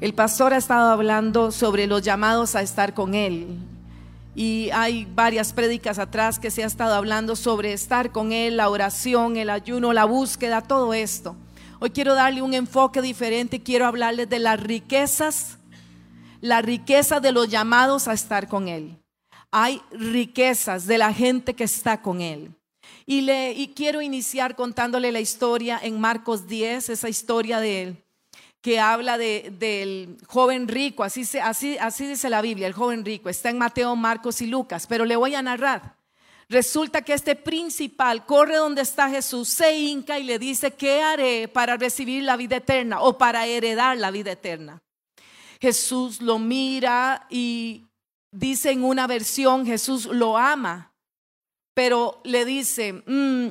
El pastor ha estado hablando sobre los llamados a estar con Él. Y hay varias prédicas atrás que se ha estado hablando sobre estar con Él, la oración, el ayuno, la búsqueda, todo esto. Hoy quiero darle un enfoque diferente, quiero hablarles de las riquezas, la riqueza de los llamados a estar con Él. Hay riquezas de la gente que está con Él. Y, le, y quiero iniciar contándole la historia en Marcos 10, esa historia de Él que habla de, del joven rico, así, así, así dice la Biblia, el joven rico, está en Mateo, Marcos y Lucas, pero le voy a narrar. Resulta que este principal corre donde está Jesús, se hinca y le dice, ¿qué haré para recibir la vida eterna o para heredar la vida eterna? Jesús lo mira y dice en una versión, Jesús lo ama, pero le dice, mm,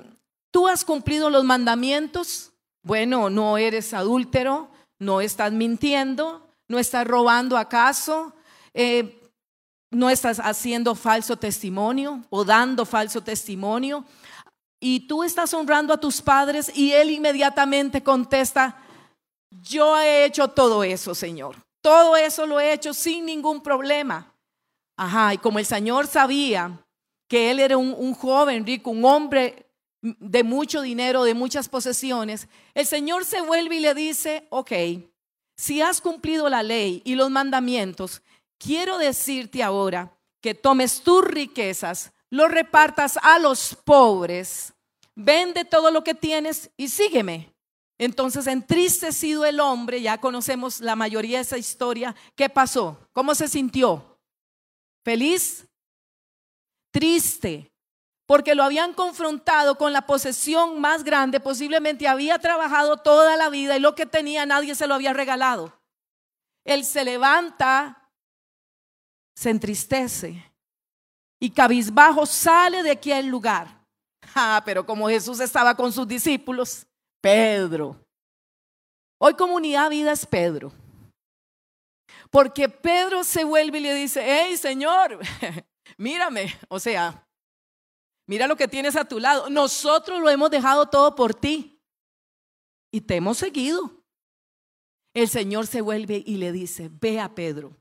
¿tú has cumplido los mandamientos? Bueno, no eres adúltero, no estás mintiendo, no estás robando acaso, eh, no estás haciendo falso testimonio o dando falso testimonio. Y tú estás honrando a tus padres y él inmediatamente contesta, yo he hecho todo eso, Señor. Todo eso lo he hecho sin ningún problema. Ajá, y como el Señor sabía que él era un, un joven rico, un hombre de mucho dinero, de muchas posesiones, el Señor se vuelve y le dice, ok, si has cumplido la ley y los mandamientos, quiero decirte ahora que tomes tus riquezas, lo repartas a los pobres, vende todo lo que tienes y sígueme. Entonces, entristecido el hombre, ya conocemos la mayoría de esa historia, ¿qué pasó? ¿Cómo se sintió? ¿Feliz? Triste, porque lo habían confrontado con la posesión más grande, posiblemente había trabajado toda la vida y lo que tenía nadie se lo había regalado. Él se levanta, se entristece y cabizbajo sale de aquel lugar. Ah, pero como Jesús estaba con sus discípulos, Pedro. Hoy comunidad vida es Pedro. Porque Pedro se vuelve y le dice, hey Señor, mírame, o sea, Mira lo que tienes a tu lado. Nosotros lo hemos dejado todo por ti y te hemos seguido. El Señor se vuelve y le dice, ve a Pedro.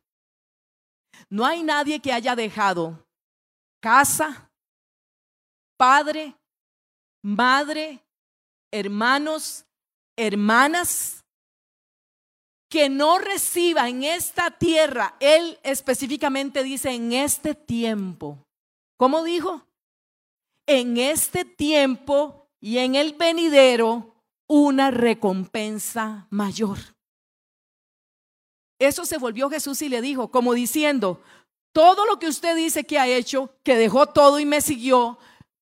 No hay nadie que haya dejado casa, padre, madre, hermanos, hermanas, que no reciba en esta tierra, él específicamente dice en este tiempo. ¿Cómo dijo? En este tiempo y en el venidero una recompensa mayor. Eso se volvió Jesús y le dijo, como diciendo, todo lo que usted dice que ha hecho, que dejó todo y me siguió,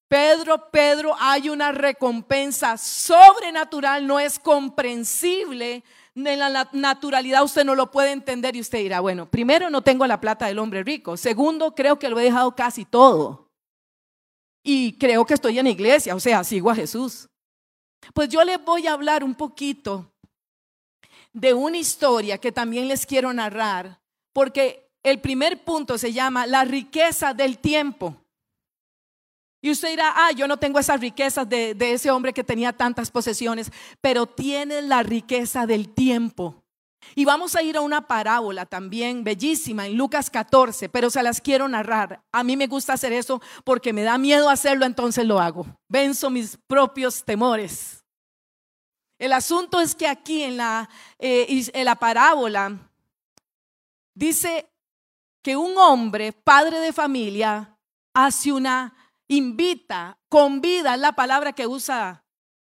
Pedro, Pedro, hay una recompensa sobrenatural, no es comprensible. En la naturalidad usted no lo puede entender y usted dirá, bueno, primero no tengo la plata del hombre rico, segundo creo que lo he dejado casi todo y creo que estoy en iglesia, o sea, sigo a Jesús. Pues yo les voy a hablar un poquito de una historia que también les quiero narrar, porque el primer punto se llama la riqueza del tiempo. Y usted dirá, ah, yo no tengo esas riquezas de, de ese hombre que tenía tantas posesiones, pero tiene la riqueza del tiempo. Y vamos a ir a una parábola también bellísima en Lucas 14, pero se las quiero narrar. A mí me gusta hacer eso porque me da miedo hacerlo, entonces lo hago. Venzo mis propios temores. El asunto es que aquí en la, eh, en la parábola dice que un hombre, padre de familia, hace una, invita, convida, la palabra que usa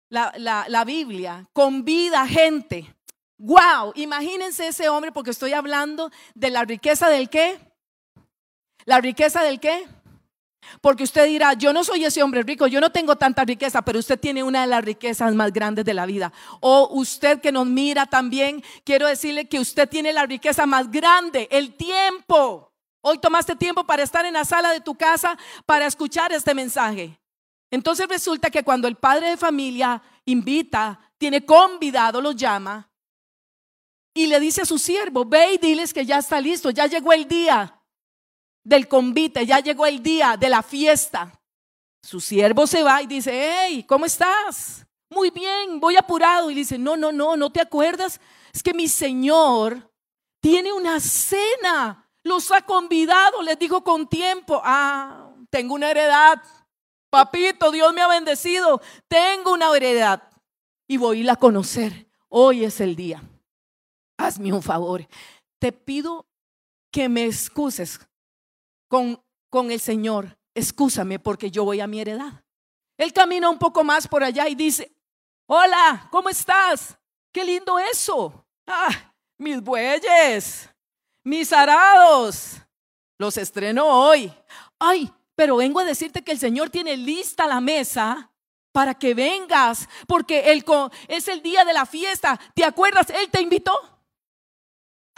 la, la, la Biblia, convida gente Wow, imagínense ese hombre porque estoy hablando de la riqueza del qué. La riqueza del qué. Porque usted dirá, yo no soy ese hombre rico, yo no tengo tanta riqueza, pero usted tiene una de las riquezas más grandes de la vida. O usted que nos mira también, quiero decirle que usted tiene la riqueza más grande, el tiempo. Hoy tomaste tiempo para estar en la sala de tu casa para escuchar este mensaje. Entonces resulta que cuando el padre de familia invita, tiene convidado, lo llama, y le dice a su siervo, ve y diles que ya está listo, ya llegó el día del convite, ya llegó el día de la fiesta. Su siervo se va y dice, hey, ¿cómo estás? Muy bien, voy apurado. Y dice, no, no, no, no te acuerdas. Es que mi señor tiene una cena. Los ha convidado, les dijo con tiempo. Ah, tengo una heredad. Papito, Dios me ha bendecido. Tengo una heredad. Y voy a ir a conocer. Hoy es el día. Hazme un favor. Te pido que me excuses con, con el Señor. Excúsame porque yo voy a mi heredad. Él camina un poco más por allá y dice, hola, ¿cómo estás? Qué lindo eso. Ah, mis bueyes, mis arados. Los estreno hoy. Ay, pero vengo a decirte que el Señor tiene lista la mesa para que vengas, porque el, es el día de la fiesta. ¿Te acuerdas? Él te invitó.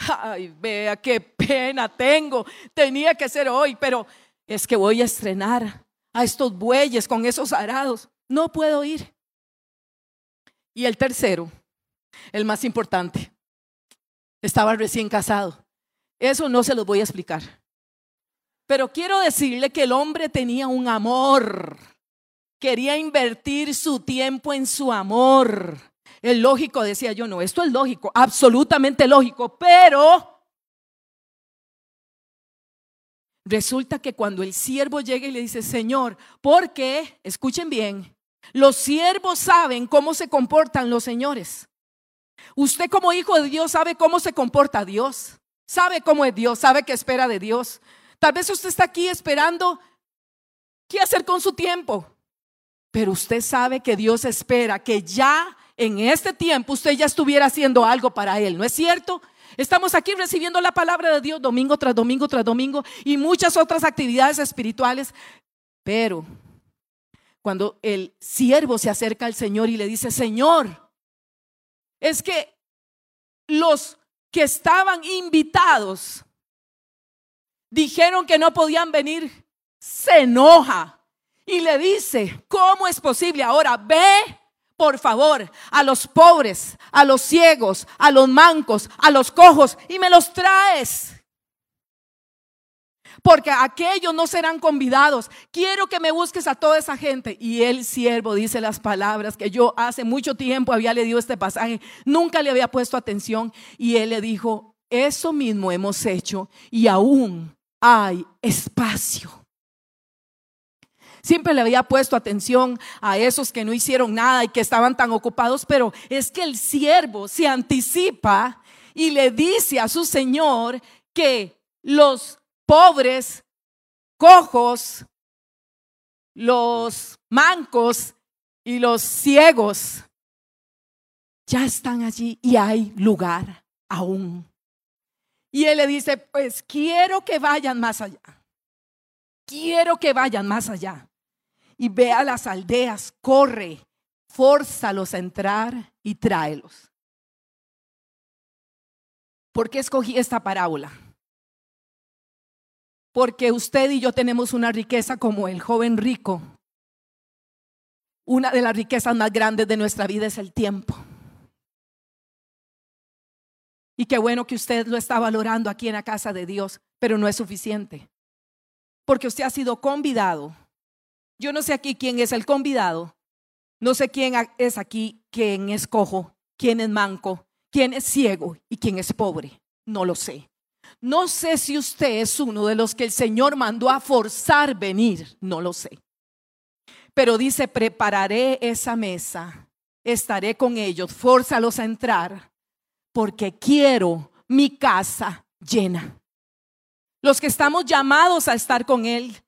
Ay, vea qué pena tengo. Tenía que ser hoy, pero es que voy a estrenar a estos bueyes con esos arados. No puedo ir. Y el tercero, el más importante, estaba recién casado. Eso no se los voy a explicar. Pero quiero decirle que el hombre tenía un amor. Quería invertir su tiempo en su amor. El lógico, decía yo, no, esto es lógico, absolutamente lógico, pero Resulta que cuando el siervo llega y le dice, Señor, ¿por qué? Escuchen bien, los siervos saben cómo se comportan los señores. Usted como hijo de Dios sabe cómo se comporta Dios, sabe cómo es Dios, sabe qué espera de Dios. Tal vez usted está aquí esperando qué hacer con su tiempo, pero usted sabe que Dios espera que ya en este tiempo usted ya estuviera haciendo algo para Él, ¿no es cierto? Estamos aquí recibiendo la palabra de Dios domingo tras domingo tras domingo y muchas otras actividades espirituales. Pero cuando el siervo se acerca al Señor y le dice, Señor, es que los que estaban invitados dijeron que no podían venir, se enoja y le dice, ¿cómo es posible ahora? Ve por favor, a los pobres, a los ciegos, a los mancos, a los cojos, y me los traes. Porque aquellos no serán convidados. Quiero que me busques a toda esa gente. Y el siervo dice las palabras que yo hace mucho tiempo había leído este pasaje, nunca le había puesto atención. Y él le dijo, eso mismo hemos hecho y aún hay espacio. Siempre le había puesto atención a esos que no hicieron nada y que estaban tan ocupados, pero es que el siervo se anticipa y le dice a su Señor que los pobres, cojos, los mancos y los ciegos ya están allí y hay lugar aún. Y él le dice, pues quiero que vayan más allá. Quiero que vayan más allá y ve a las aldeas, corre, fórzalos a entrar y tráelos. ¿Por qué escogí esta parábola? Porque usted y yo tenemos una riqueza como el joven rico. Una de las riquezas más grandes de nuestra vida es el tiempo. Y qué bueno que usted lo está valorando aquí en la casa de Dios, pero no es suficiente. Porque usted ha sido convidado yo no sé aquí quién es el convidado, no sé quién es aquí, quién es cojo, quién es manco, quién es ciego y quién es pobre. No lo sé. No sé si usted es uno de los que el Señor mandó a forzar venir, no lo sé. Pero dice, prepararé esa mesa, estaré con ellos, fórzalos a entrar, porque quiero mi casa llena. Los que estamos llamados a estar con Él,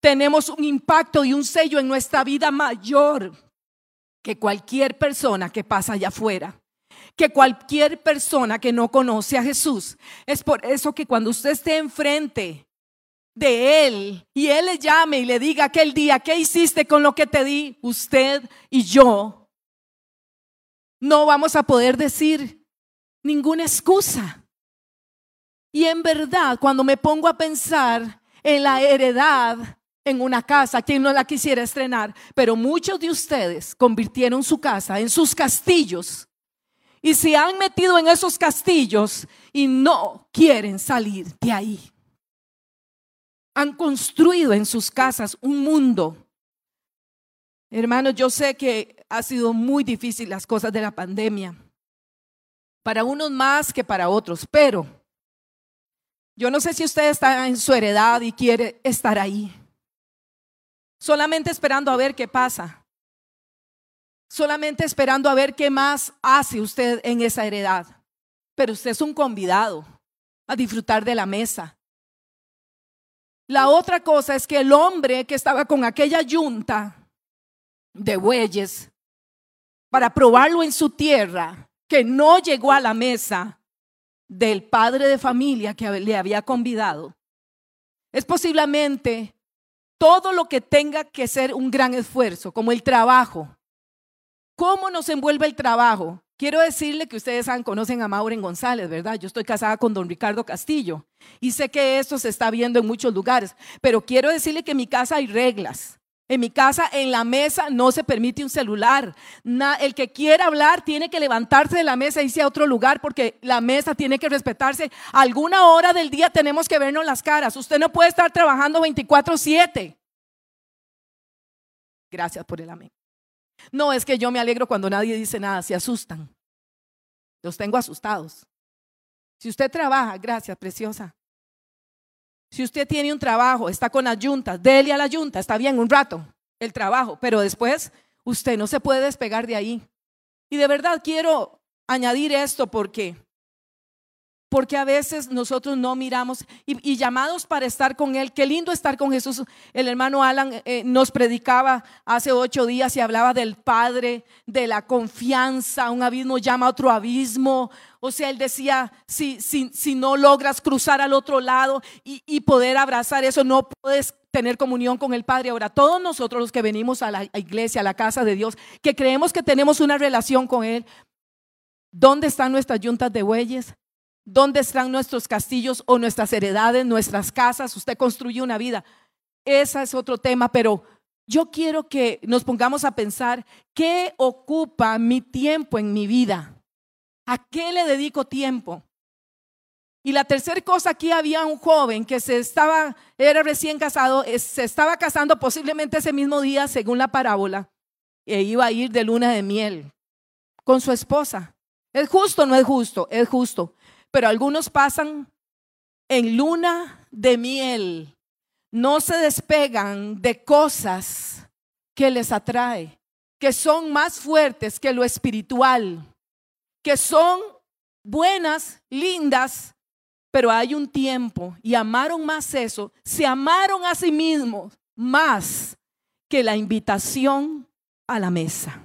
tenemos un impacto y un sello en nuestra vida mayor que cualquier persona que pasa allá afuera, que cualquier persona que no conoce a Jesús. Es por eso que cuando usted esté enfrente de Él y Él le llame y le diga aquel día, ¿qué hiciste con lo que te di? Usted y yo no vamos a poder decir ninguna excusa. Y en verdad, cuando me pongo a pensar en la heredad en una casa, quien no la quisiera estrenar, pero muchos de ustedes convirtieron su casa en sus castillos y se han metido en esos castillos y no quieren salir de ahí. Han construido en sus casas un mundo. Hermanos, yo sé que ha sido muy difícil las cosas de la pandemia, para unos más que para otros, pero Yo no sé si usted está en su heredad y quiere estar ahí. Solamente esperando a ver qué pasa. Solamente esperando a ver qué más hace usted en esa heredad. Pero usted es un convidado a disfrutar de la mesa. La otra cosa es que el hombre que estaba con aquella yunta de bueyes para probarlo en su tierra, que no llegó a la mesa del padre de familia que le había convidado, es posiblemente todo lo que tenga que ser un gran esfuerzo, como el trabajo. ¿Cómo nos envuelve el trabajo? Quiero decirle que ustedes conocen a Maureen González, ¿verdad? Yo estoy casada con don Ricardo Castillo y sé que esto se está viendo en muchos lugares, pero quiero decirle que en mi casa hay reglas. En mi casa, en la mesa, no se permite un celular. el que quiera hablar tiene que levantarse de la mesa e irse a otro lugar porque la mesa tiene que respetarse. Alguna hora del día tenemos que vernos las caras. Usted no puede estar trabajando 24/7. Gracias por el amén. No es que yo me alegro cuando nadie dice nada, se asustan. Los tengo asustados. Si usted trabaja, gracias, preciosa. Si usted tiene un trabajo, está con las yuntas, dele a la yunta, está bien un rato el trabajo, pero después usted no se puede despegar de ahí. Y de verdad quiero añadir esto porque porque a veces nosotros no miramos y, llamados para estar con Él. Qué lindo estar con Jesús. El hermano Alan eh, nos predicaba hace ocho días y hablaba del Padre, de la confianza. Un abismo llama a otro abismo. O sea, él decía, si, si, si no logras cruzar al otro lado y, y poder abrazar eso, no puedes tener comunión con el Padre. Ahora, todos nosotros los que venimos a la iglesia, a la casa de Dios, que creemos que tenemos una relación con Él, ¿dónde están nuestras yuntas de bueyes? ¿Dónde están nuestros castillos o nuestras heredades, nuestras casas? Usted construye una vida. Ese es otro tema, pero yo quiero que nos pongamos a pensar qué ocupa mi tiempo en mi vida. ¿A qué le dedico tiempo? Y la tercera cosa, aquí había un joven que se estaba, era recién casado, se estaba casando posiblemente ese mismo día, según la parábola, e iba a ir de luna de miel con su esposa. ¿Es justo o no es justo? Es justo pero algunos pasan en luna de miel, no se despegan de cosas que les atrae, que son más fuertes que lo espiritual, que son buenas, lindas, pero hay un tiempo y amaron más eso, se amaron a sí mismos más que la invitación a la mesa.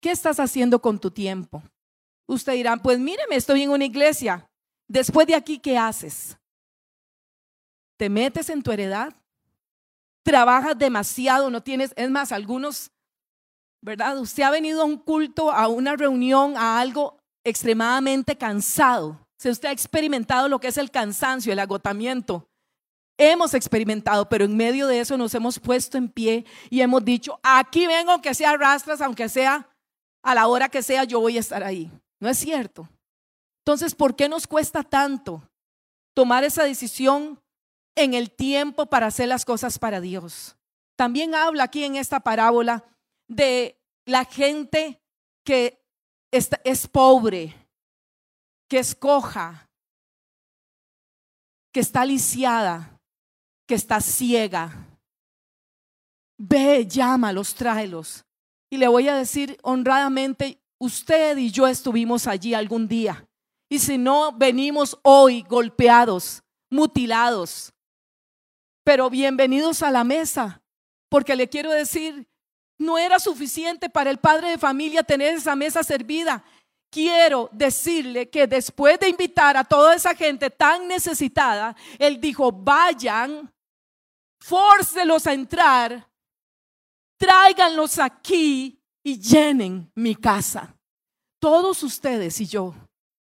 ¿Qué estás haciendo con tu tiempo? Usted dirá, pues míreme, estoy en una iglesia. Después de aquí, ¿qué haces? ¿Te metes en tu heredad? ¿Trabajas demasiado? No tienes, es más, algunos, ¿verdad? Usted ha venido a un culto, a una reunión, a algo extremadamente cansado. Si usted ha experimentado lo que es el cansancio, el agotamiento, hemos experimentado, pero en medio de eso nos hemos puesto en pie y hemos dicho, aquí vengo aunque sea rastras, aunque sea a la hora que sea, yo voy a estar ahí. ¿No es cierto? Entonces, ¿por qué nos cuesta tanto tomar esa decisión en el tiempo para hacer las cosas para Dios? También habla aquí en esta parábola de la gente que es pobre, que es coja, que está lisiada, que está ciega. Ve, llámalos, tráelos. Y le voy a decir honradamente, Usted y yo estuvimos allí algún día. Y si no, venimos hoy golpeados, mutilados. Pero bienvenidos a la mesa, porque le quiero decir, no era suficiente para el padre de familia tener esa mesa servida. Quiero decirle que después de invitar a toda esa gente tan necesitada, él dijo, vayan, fórcelos a entrar, tráiganlos aquí y llenen mi casa. Todos ustedes y yo,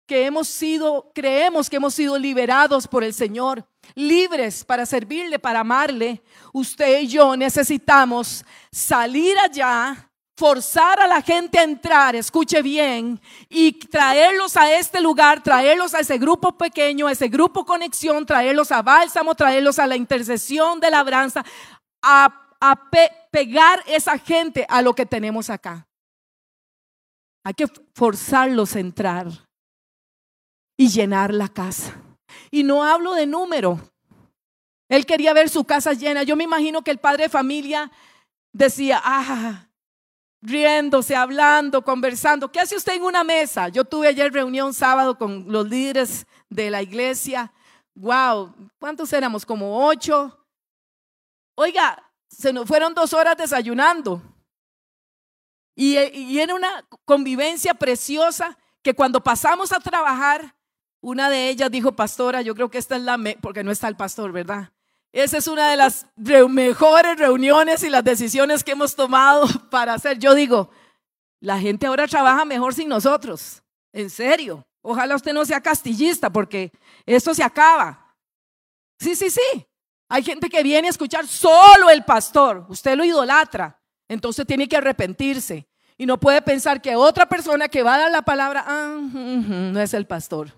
que hemos sido, creemos que hemos sido liberados por el Señor, libres para servirle, para amarle, usted y yo necesitamos salir allá, forzar a la gente a entrar, escuche bien, y traerlos a este lugar, traerlos a ese grupo pequeño, a ese grupo conexión, traerlos a bálsamo, traerlos a la intercesión de labranza, a a pegar esa gente a lo que tenemos acá. Hay que forzarlos a entrar. y llenar la casa. Y no hablo de número. Él quería ver su casa llena. Yo me imagino que el padre de familia decía, ah, riéndose, hablando, conversando. ¿Qué hace usted en una mesa? Yo tuve ayer reunión sábado con los líderes de la iglesia. Wow, ¿cuántos éramos? Como ocho. Oiga, se nos fueron dos horas desayunando. Y, y era una convivencia preciosa que cuando pasamos a trabajar, una de ellas dijo, pastora, yo creo que esta es la, porque no está el pastor, ¿verdad? Esa es una de las mejores reuniones y las decisiones que hemos tomado para hacer. Yo digo, la gente ahora trabaja mejor sin nosotros. En serio. Ojalá usted no sea castillista porque esto se acaba. Sí, sí, sí. Hay gente que viene a escuchar solo el pastor. Usted lo idolatra. Entonces tiene que arrepentirse. Y no puede pensar que otra persona que va a dar la palabra, ah, no es el pastor.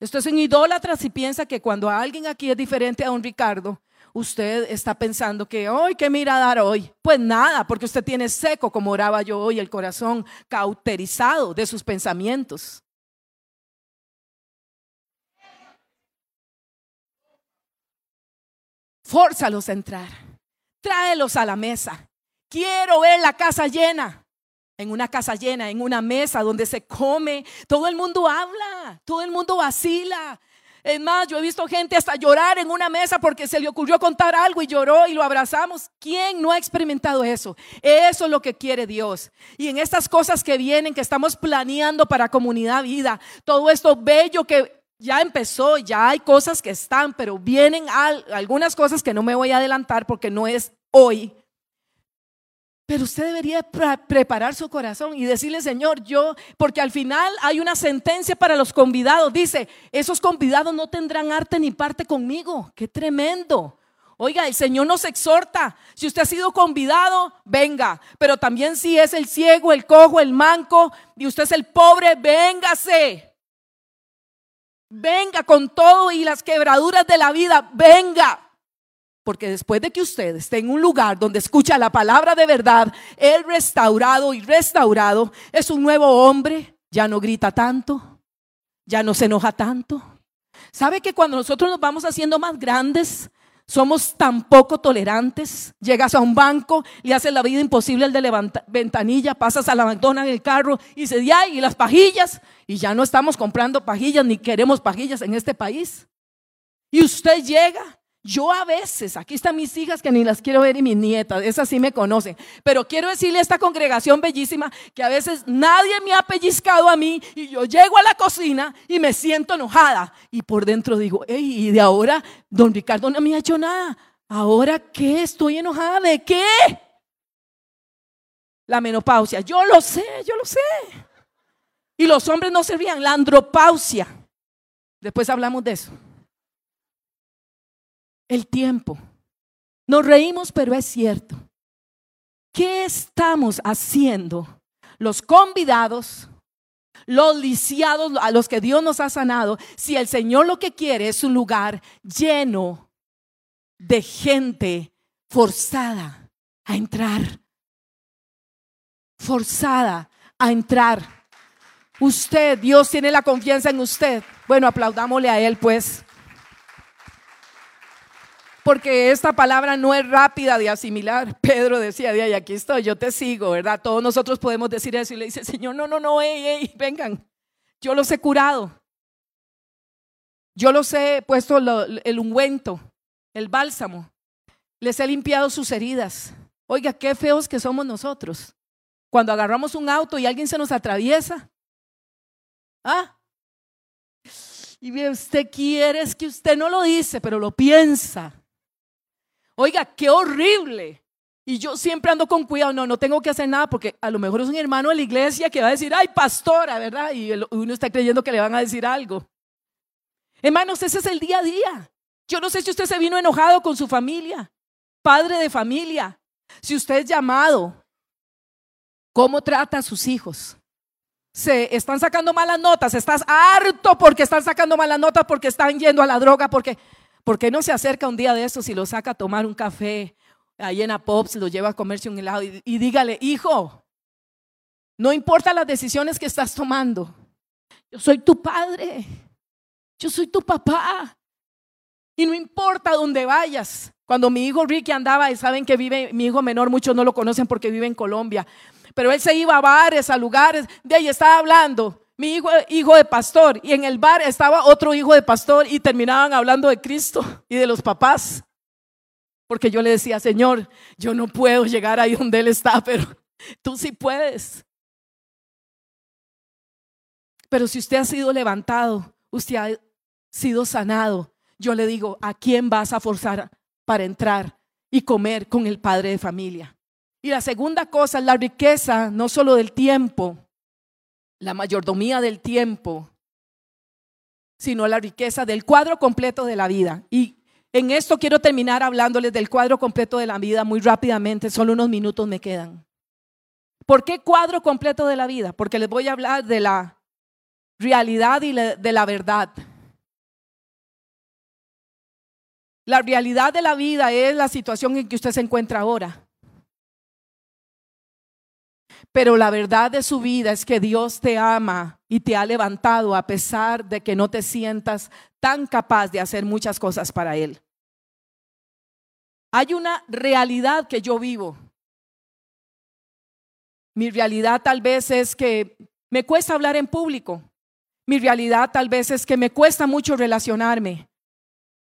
Esto es un idólatra si piensa que cuando alguien aquí es diferente a un Ricardo, usted está pensando que hoy, ¿qué mira dar hoy? Pues nada, porque usted tiene seco, como oraba yo hoy, el corazón cauterizado de sus pensamientos. Fórzalos a entrar, tráelos a la mesa. Quiero ver la casa llena en una casa llena, en una mesa donde se come, todo el mundo habla, todo el mundo vacila. Es más, yo he visto gente hasta llorar en una mesa porque se le ocurrió contar algo y lloró y lo abrazamos. ¿Quién no ha experimentado eso? Eso es lo que quiere Dios. Y en estas cosas que vienen, que estamos planeando para comunidad vida, todo esto bello que ya empezó, ya hay cosas que están, pero vienen algunas cosas que no me voy a adelantar porque no es hoy. Pero usted debería preparar su corazón y decirle, Señor, yo, porque al final hay una sentencia para los convidados. Dice, esos convidados no tendrán arte ni parte conmigo. Qué tremendo. Oiga, el Señor nos exhorta. Si usted ha sido convidado, venga. Pero también si es el ciego, el cojo, el manco y usted es el pobre, véngase. Venga con todo y las quebraduras de la vida, venga. Porque después de que usted esté en un lugar donde escucha la palabra de verdad, el restaurado y restaurado es un nuevo hombre, ya no grita tanto, ya no se enoja tanto. ¿Sabe que cuando nosotros nos vamos haciendo más grandes, somos tan poco tolerantes? Llegas a un banco, le haces la vida imposible el de la ventanilla, pasas a la en el carro y se y las pajillas, y ya no estamos comprando pajillas ni queremos pajillas en este país. Y usted llega yo a veces, aquí están mis hijas que ni las quiero ver y mis nietas, esas sí me conocen, pero quiero decirle a esta congregación bellísima que a veces nadie me ha pellizcado a mí y yo llego a la cocina y me siento enojada y por dentro digo, y de ahora don Ricardo no me ha hecho nada, ¿ahora qué? ¿Estoy enojada de qué? La menopausia, yo lo sé, yo lo sé. Y los hombres no servían, la andropausia. Después hablamos de eso el tiempo. Nos reímos, pero es cierto. ¿Qué estamos haciendo los convidados, los lisiados, a los que Dios nos ha sanado, si el Señor lo que quiere es un lugar lleno de gente forzada a entrar? Forzada a entrar. Usted, Dios tiene la confianza en usted. Bueno, aplaudámosle a Él, pues porque esta palabra no es rápida de asimilar. Pedro decía, de aquí estoy, yo te sigo, ¿verdad? Todos nosotros podemos decir eso y le dice, Señor, no, no, no, ey, ey, vengan, yo los he curado. Yo los he puesto el ungüento, el bálsamo, les he limpiado sus heridas. Oiga, qué feos que somos nosotros. Cuando agarramos un auto y alguien se nos atraviesa. ¿Ah? Y usted quiere, es que usted no lo dice, pero lo piensa. Oiga, qué horrible. Y yo siempre ando con cuidado, no, no tengo que hacer nada porque a lo mejor es un hermano de la iglesia que va a decir, ay, pastora, ¿verdad? Y uno está creyendo que le van a decir algo. Hermanos, ese es el día a día. Yo no sé si usted se vino enojado con su familia, padre de familia, si usted es llamado, ¿cómo trata a sus hijos? Se están sacando malas notas, estás harto porque están sacando malas notas, porque están yendo a la droga, porque ¿Por qué no se acerca un día de estos y lo saca a tomar un café ahí en Pops, lo lleva a comerse un helado y, y dígale, hijo, no importa las decisiones que estás tomando, Yo soy tu padre. Yo soy tu papá. Y no importa dónde vayas. Cuando mi hijo Ricky andaba, y saben que vive, mi hijo menor, muchos no lo conocen porque vive en Colombia, pero él se iba a bares, a lugares, de ahí estaba hablando. Mi hijo, hijo de pastor, y en el bar estaba otro hijo de pastor y terminaban hablando de Cristo y de los papás. Porque yo le decía, Señor, yo no puedo llegar ahí donde Él está, pero tú sí puedes. Pero si usted ha sido levantado, usted ha sido sanado, yo le digo, ¿a quién vas a forzar para entrar y comer con el padre de familia? Y la segunda cosa es la riqueza, no solo del tiempo, la mayordomía del tiempo, sino la riqueza del cuadro completo de la vida. Y en esto quiero terminar hablándoles del cuadro completo de la vida muy rápidamente, solo unos minutos me quedan. ¿Por qué cuadro completo de la vida? Porque les voy a hablar de la realidad y de la verdad. La realidad de la vida es la situación en que usted se encuentra ahora. Pero la verdad de su vida es que Dios te ama y te ha levantado a pesar de que no te sientas tan capaz de hacer muchas cosas para Él. Hay una realidad que yo vivo. Mi realidad tal vez es que me cuesta hablar en público. Mi realidad tal vez es que me cuesta mucho relacionarme.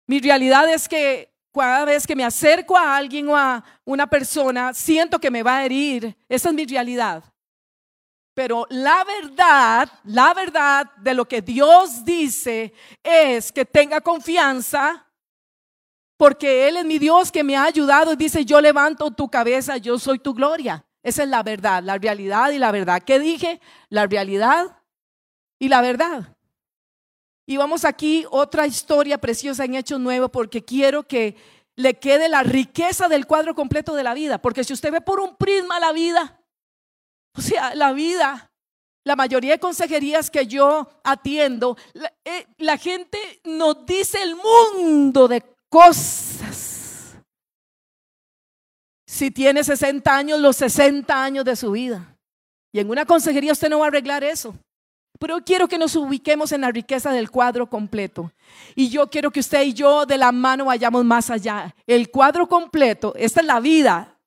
Mi realidad es que cada vez que me acerco a alguien o a una persona, siento que me va a herir. Esa es mi realidad. Pero la verdad, la verdad de lo que Dios dice es que tenga confianza porque Él es mi Dios que me ha ayudado y dice, yo levanto tu cabeza, yo soy tu gloria. Esa es la verdad, la realidad y la verdad. ¿Qué dije? La realidad y la verdad. Y vamos aquí otra historia preciosa en Hechos Nuevo porque quiero que le quede la riqueza del cuadro completo de la vida. Porque si usted ve por un prisma la vida, o sea, la vida, la mayoría de consejerías que yo atiendo, la, eh, la gente nos dice el mundo de cosas. Si tiene 60 años, los 60 años de su vida. Y en una consejería usted no va a arreglar eso. Pero quiero que nos ubiquemos en la riqueza del cuadro completo. Y yo quiero que usted y yo de la mano vayamos más allá. El cuadro completo, esta es la vida,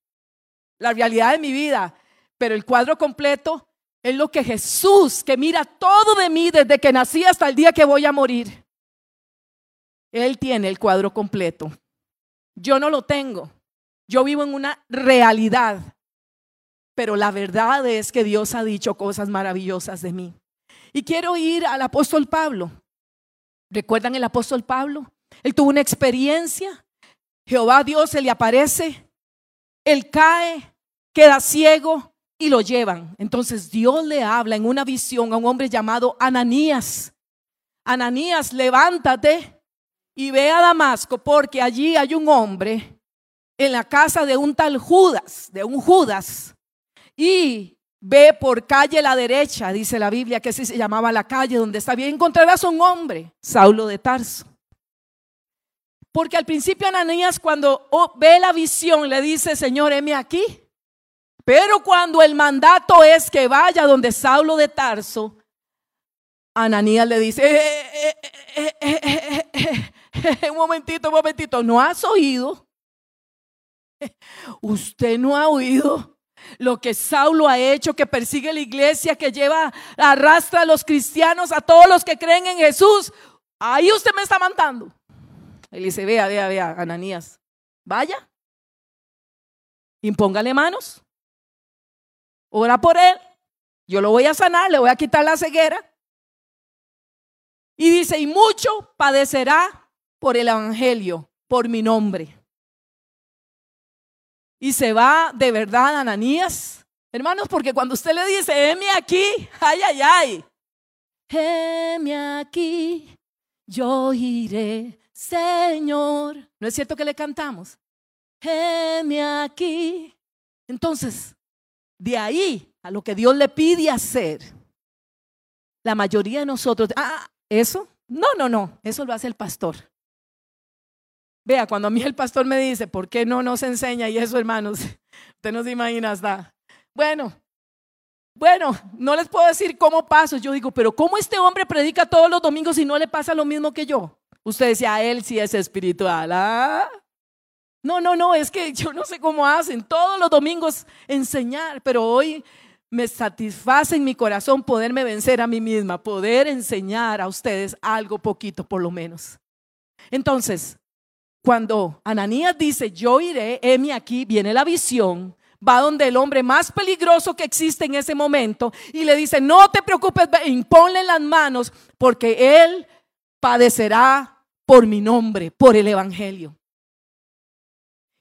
la realidad de mi vida. Pero el cuadro completo es lo que Jesús, que mira todo de mí desde que nací hasta el día que voy a morir. Él tiene el cuadro completo. Yo no lo tengo. Yo vivo en una realidad. Pero la verdad es que Dios ha dicho cosas maravillosas de mí. Y quiero ir al apóstol Pablo. ¿Recuerdan el apóstol Pablo? Él tuvo una experiencia. Jehová Dios se le aparece. Él cae, queda ciego y lo llevan. Entonces Dios le habla en una visión a un hombre llamado Ananías. Ananías, levántate y ve a Damasco porque allí hay un hombre en la casa de un tal Judas, de un Judas. Y Ve por calle la derecha, dice la Biblia, que así se llamaba la calle donde está bien, encontrarás un hombre, Saulo de Tarso. Porque al principio Ananías cuando oh, ve la visión le dice, Señor, heme aquí. Pero cuando el mandato es que vaya donde Saulo de Tarso, Ananías le dice, eh, eh, eh, un momentito, un momentito, ¿no has oído? ¿Usted no ha oído? Lo que Saulo ha hecho, que persigue la iglesia, que lleva, arrastra a los cristianos, a todos los que creen en Jesús. Ahí usted me está mandando. Él dice, vea, vea, vea, Ananías, vaya, impóngale manos, ora por él, yo lo voy a sanar, le voy a quitar la ceguera. Y dice, y mucho padecerá por el Evangelio, por mi nombre y se va de verdad Ananías. Hermanos, porque cuando usted le dice, heme aquí, ay, ay, ay, heme aquí, yo iré, Señor. ¿No es cierto que le cantamos? Heme aquí. Entonces, de ahí a lo que Dios le pide hacer, la mayoría de nosotros, ah, ¿eso? No, no, no, eso lo hace el pastor. Vea, cuando a mí el pastor me dice, ¿por qué no nos enseña? Y eso, hermanos, usted no se imagina hasta. Bueno, Bueno, no les puedo decir cómo paso. Yo digo, pero ¿cómo este hombre predica todos los domingos y no le pasa lo mismo que yo? Usted decía, él sí es espiritual. ¿ah? No, no, no, es que yo no sé cómo hacen todos los domingos enseñar, pero hoy me satisface en mi corazón poderme vencer a mí misma, poder enseñar a ustedes algo poquito por lo menos. Entonces, cuando Ananías dice, yo iré, Emi aquí, viene la visión, va donde el hombre más peligroso que existe en ese momento y le dice, no te preocupes, imponle las manos porque él padecerá por mi nombre, por el Evangelio.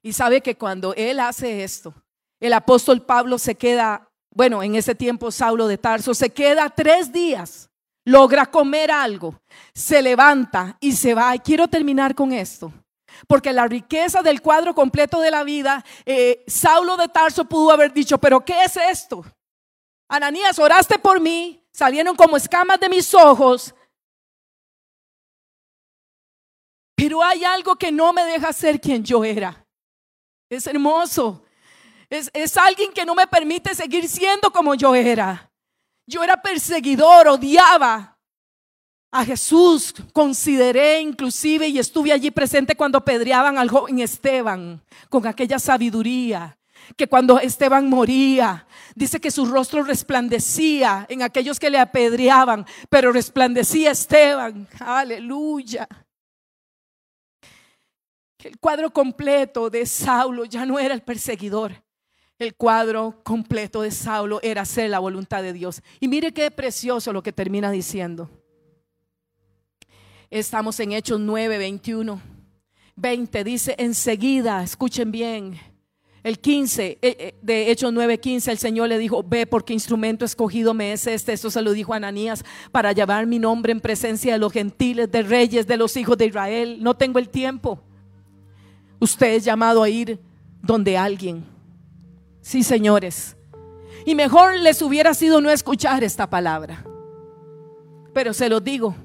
Y sabe que cuando él hace esto, el apóstol Pablo se queda, bueno, en ese tiempo Saulo de Tarso, se queda tres días, logra comer algo, se levanta y se va. Y quiero terminar con esto. Porque la riqueza del cuadro completo de la vida, eh, Saulo de Tarso pudo haber dicho, pero ¿qué es esto? Ananías, oraste por mí, salieron como escamas de mis ojos, pero hay algo que no me deja ser quien yo era. Es hermoso. Es, es alguien que no me permite seguir siendo como yo era. Yo era perseguidor, odiaba, a Jesús consideré inclusive y estuve allí presente cuando pedreaban al joven Esteban con aquella sabiduría que cuando Esteban moría, dice que su rostro resplandecía en aquellos que le apedreaban, pero resplandecía Esteban. Aleluya. El cuadro completo de Saulo ya no era el perseguidor. El cuadro completo de Saulo era hacer la voluntad de Dios. Y mire qué precioso lo que termina diciendo. Estamos en Hechos 9, 21. 20 dice, enseguida, escuchen bien, el 15 eh, eh, de Hechos 9, 15, el Señor le dijo, ve porque instrumento escogido me es este. Esto se lo dijo a Ananías para llevar mi nombre en presencia de los gentiles, de reyes, de los hijos de Israel. No tengo el tiempo. Usted es llamado a ir donde alguien. Sí, señores. Y mejor les hubiera sido no escuchar esta palabra. Pero se lo digo,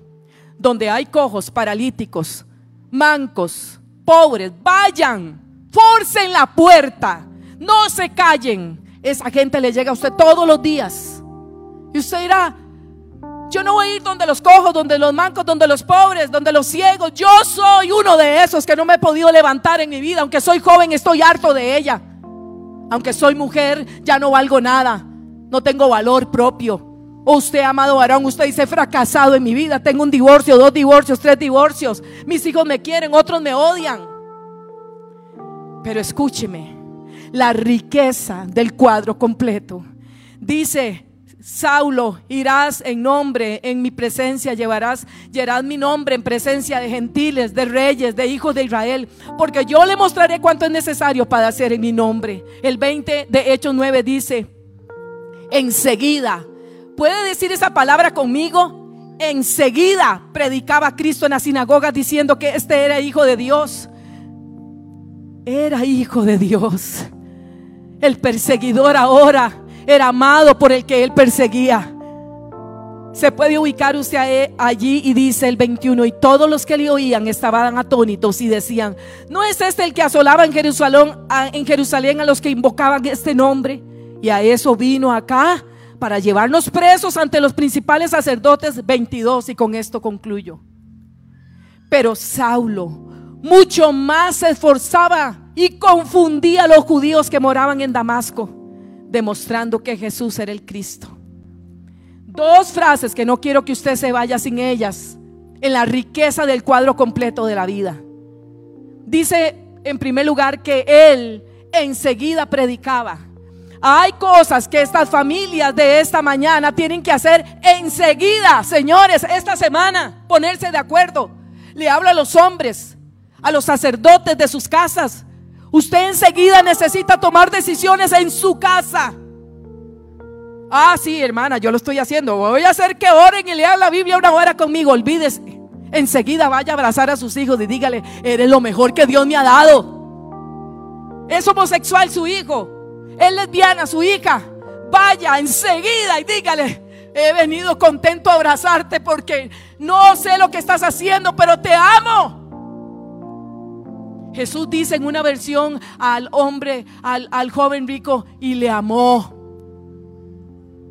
donde hay cojos, paralíticos, mancos, pobres, vayan, forcen la puerta, no se callen. Esa gente le llega a usted todos los días. Y usted dirá, yo no voy a ir donde los cojos, donde los mancos, donde los pobres, donde los ciegos. Yo soy uno de esos que no me he podido levantar en mi vida. Aunque soy joven, estoy harto de ella. Aunque soy mujer, ya no valgo nada. No tengo valor propio. Usted, amado varón, usted dice fracasado en mi vida. Tengo un divorcio, dos divorcios, tres divorcios. Mis hijos me quieren, otros me odian. Pero escúcheme, la riqueza del cuadro completo. Dice, Saulo, irás en nombre, en mi presencia llevarás, llevarás mi nombre en presencia de gentiles, de reyes, de hijos de Israel, porque yo le mostraré cuánto es necesario para hacer en mi nombre. El 20 de Hechos 9 dice, enseguida ¿Puede decir esa palabra conmigo? Enseguida predicaba Cristo en la sinagoga diciendo que este era hijo de Dios. Era hijo de Dios. El perseguidor ahora era amado por el que él perseguía. Se puede ubicar usted allí y dice el 21, y todos los que le oían estaban atónitos y decían, ¿no es este el que asolaba en Jerusalén, en Jerusalén a los que invocaban este nombre? Y a eso vino acá para llevarnos presos ante los principales sacerdotes 22 y con esto concluyo. Pero Saulo mucho más se esforzaba y confundía a los judíos que moraban en Damasco, demostrando que Jesús era el Cristo. Dos frases que no quiero que usted se vaya sin ellas en la riqueza del cuadro completo de la vida. Dice en primer lugar que él enseguida predicaba. Hay cosas que estas familias de esta mañana tienen que hacer enseguida, señores, esta semana, ponerse de acuerdo. Le hablo a los hombres, a los sacerdotes de sus casas. Usted enseguida necesita tomar decisiones en su casa. Ah, sí, hermana, yo lo estoy haciendo. Voy a hacer que oren y lean la Biblia una hora conmigo. Olvídese. Enseguida vaya a abrazar a sus hijos y dígale, eres lo mejor que Dios me ha dado. Es homosexual su hijo es lesbiana, su hija, vaya enseguida y dígale, he venido contento a abrazarte porque no sé lo que estás haciendo, pero te amo. Jesús dice en una versión al hombre, al, al joven rico, y le amó.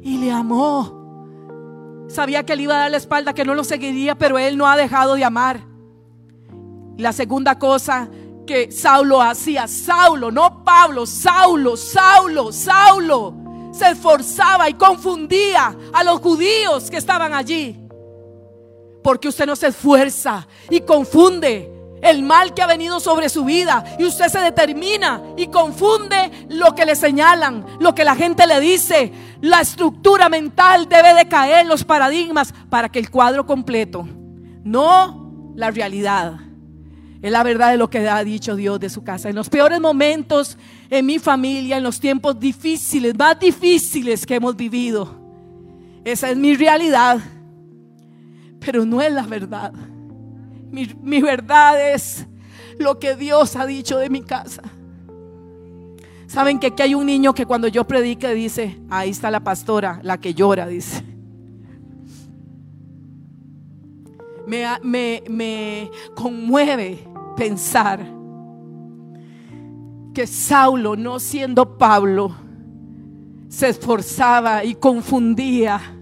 y le amó. Sabía que él iba a dar la espalda, que no lo seguiría, pero él no ha dejado de amar. La segunda cosa que Saulo hacía, Saulo, no Pablo, Saulo, Saulo, Saulo, se esforzaba y confundía a los judíos que estaban allí. Porque usted no se esfuerza y confunde el mal que ha venido sobre su vida y usted se determina y confunde lo que le señalan, lo que la gente le dice. La estructura mental debe de caer, los paradigmas, para que el cuadro completo, no la realidad, es la verdad de lo que ha dicho Dios de su casa. En los peores momentos en mi familia, en los tiempos difíciles, más difíciles que hemos vivido, esa es mi realidad, pero no es la verdad. Mi, verdad es lo que Dios ha dicho de mi casa. Saben que aquí hay un niño que cuando yo predique dice, ahí está la pastora, la que llora, dice. Me, me, conmueve pensar que Saulo, no siendo Pablo, se esforzaba y confundía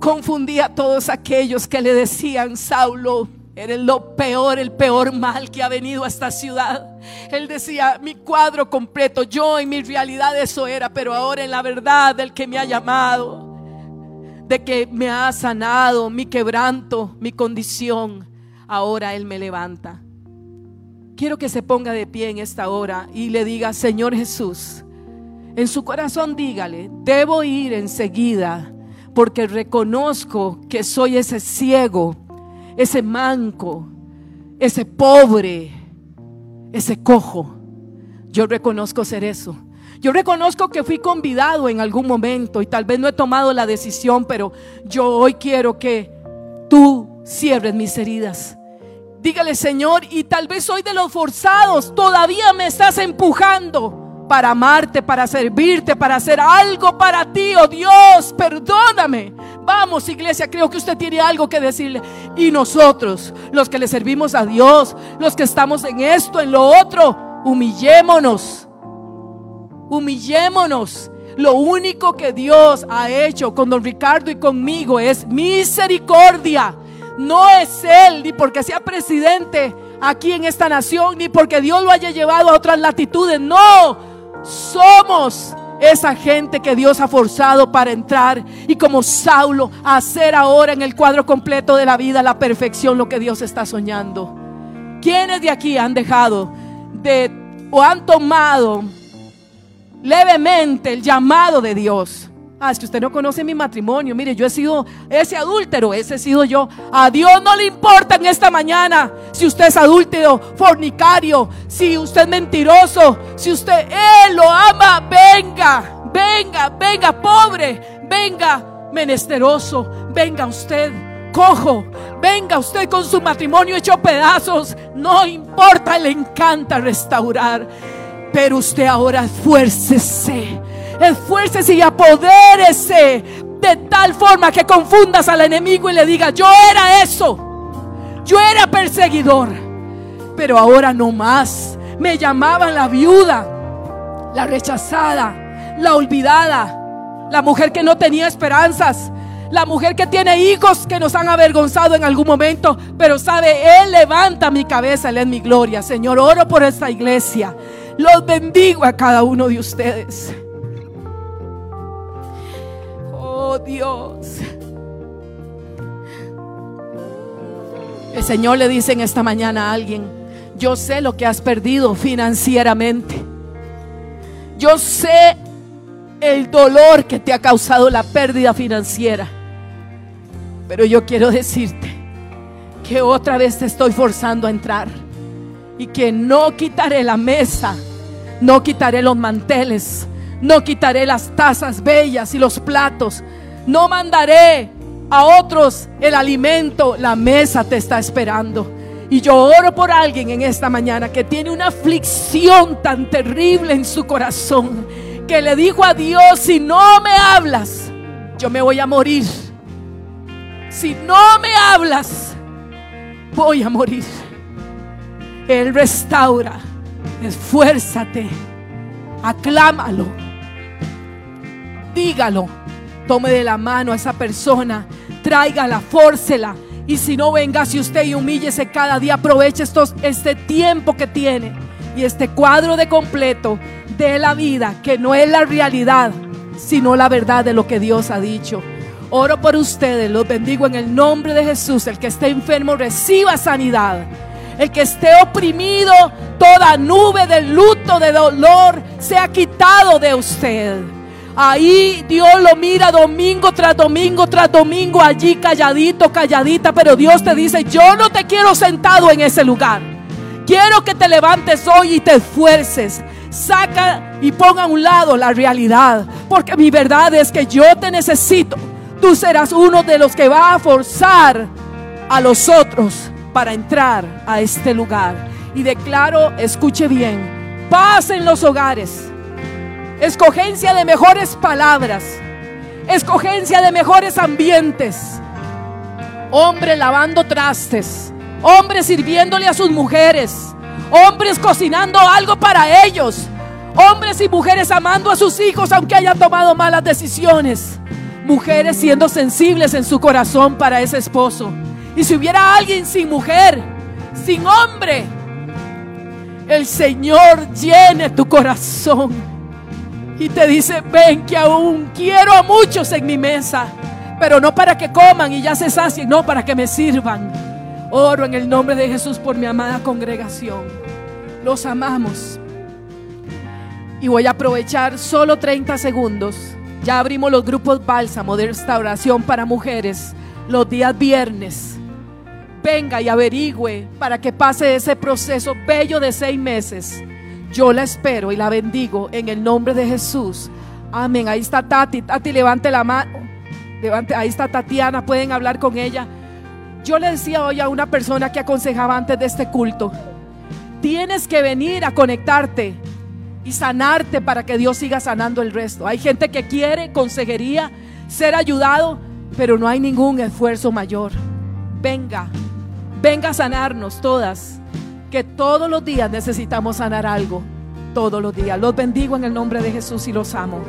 confundía a todos aquellos que le decían, Saulo, eres lo peor, el peor mal que ha venido a esta ciudad. Él decía, mi cuadro completo, yo en mi realidad eso era, pero ahora en la verdad del que me ha llamado, de que me ha sanado mi quebranto, mi condición, ahora Él me levanta. Quiero que se ponga de pie en esta hora y le diga, Señor Jesús, en su corazón dígale, debo ir enseguida porque reconozco que soy ese ciego, ese manco, ese pobre, ese cojo. Yo reconozco ser eso. Yo reconozco que fui convidado en algún momento y tal vez no he tomado la decisión, pero yo hoy quiero que tú cierres mis heridas. Dígale, Señor, y tal vez soy de los forzados, todavía me estás empujando para amarte, para servirte, para hacer algo para ti, oh Dios, perdóname. Vamos, iglesia, creo que usted tiene algo que decirle. Y nosotros, los que le servimos a Dios, los que estamos en esto, en lo otro, humillémonos. Humillémonos. Lo único que Dios ha hecho con don Ricardo y conmigo es misericordia. No es Él, ni porque sea presidente aquí en esta nación, ni porque Dios lo haya llevado a otras latitudes. No, somos esa gente que Dios ha forzado para entrar y como Saulo hacer ahora en el cuadro completo de la vida la perfección lo que Dios está soñando. ¿Quiénes de aquí han dejado de o han tomado levemente el llamado de Dios? Ah, es que usted no conoce mi matrimonio. Mire, yo he sido ese adúltero, ese he sido yo. A Dios no le importa en esta mañana si usted es adúltero, fornicario, si usted es mentiroso, si usted, Él lo ama, venga, venga, venga, pobre, venga, menesteroso, venga usted, cojo, venga usted con su matrimonio hecho pedazos. No importa, le encanta restaurar. Pero usted ahora esfuércese esfuércese y apodérese de tal forma que confundas al enemigo y le diga, yo era eso, yo era perseguidor, pero ahora no más. Me llamaban la viuda, la rechazada, la olvidada, la mujer que no tenía esperanzas, la mujer que tiene hijos que nos han avergonzado en algún momento, pero sabe, Él levanta mi cabeza, Él es mi gloria. Señor, oro por esta iglesia. Los bendigo a cada uno de ustedes. Oh Dios. El Señor le dice en esta mañana a alguien, yo sé lo que has perdido financieramente. Yo sé el dolor que te ha causado la pérdida financiera. Pero yo quiero decirte que otra vez te estoy forzando a entrar y que no quitaré la mesa, no quitaré los manteles, no quitaré las tazas bellas y los platos. No mandaré a otros el alimento. La mesa te está esperando. Y yo oro por alguien en esta mañana que tiene una aflicción tan terrible en su corazón. Que le dijo a Dios, si no me hablas, yo me voy a morir. Si no me hablas, voy a morir. Él restaura. Esfuérzate. Aclámalo bendígalo. Tome de la mano a esa persona, tráigala, fórcela. Y si no, si usted y humíllese cada día. Aproveche estos, este tiempo que tiene y este cuadro de completo de la vida, que no es la realidad, sino la verdad de lo que Dios ha dicho. Oro por ustedes, los bendigo en el nombre de Jesús. El que esté enfermo reciba sanidad. El que esté oprimido, toda nube de luto, de dolor, sea quitado de usted. Ahí Dios lo mira domingo tras domingo tras domingo, allí calladito, calladita, pero Dios te dice, yo no te quiero sentado en ese lugar. Quiero que te levantes hoy y te esfuerces. Saca y ponga a un lado la realidad, porque mi verdad es que yo te necesito. Tú serás uno de los que va a forzar a los otros para entrar a este lugar. Y declaro, escuche bien, paz en los hogares, escogencia de mejores palabras, escogencia de mejores ambientes, hombres lavando trastes, hombres sirviéndole a sus mujeres, hombres cocinando algo para ellos, hombres y mujeres amando a sus hijos aunque hayan tomado malas decisiones, mujeres siendo sensibles en su corazón para ese esposo. Y si hubiera alguien sin mujer, sin hombre, el Señor llene tu corazón y te dice, ven que aún quiero a muchos en mi mesa, pero no para que coman y ya se sacien, no para que me sirvan. Oro en el nombre de Jesús por mi amada congregación. Los amamos. Y voy a aprovechar solo 30 segundos. Ya abrimos los grupos bálsamo de restauración para mujeres los días viernes venga y averigüe para que pase ese proceso bello de seis meses. Yo la espero y la bendigo en el nombre de Jesús. Amén. Ahí está Tati. Tati, levante la mano. Levante, ahí está Tatiana. Pueden hablar con ella. Yo le decía hoy a una persona que aconsejaba antes de este culto. Tienes que venir a conectarte y sanarte para que Dios siga sanando el resto. Hay gente que quiere consejería, ser ayudado, pero no hay ningún esfuerzo mayor. Venga, venga a sanarnos todas, que todos los días necesitamos sanar algo, todos los días. Los bendigo en el nombre de Jesús y los amo.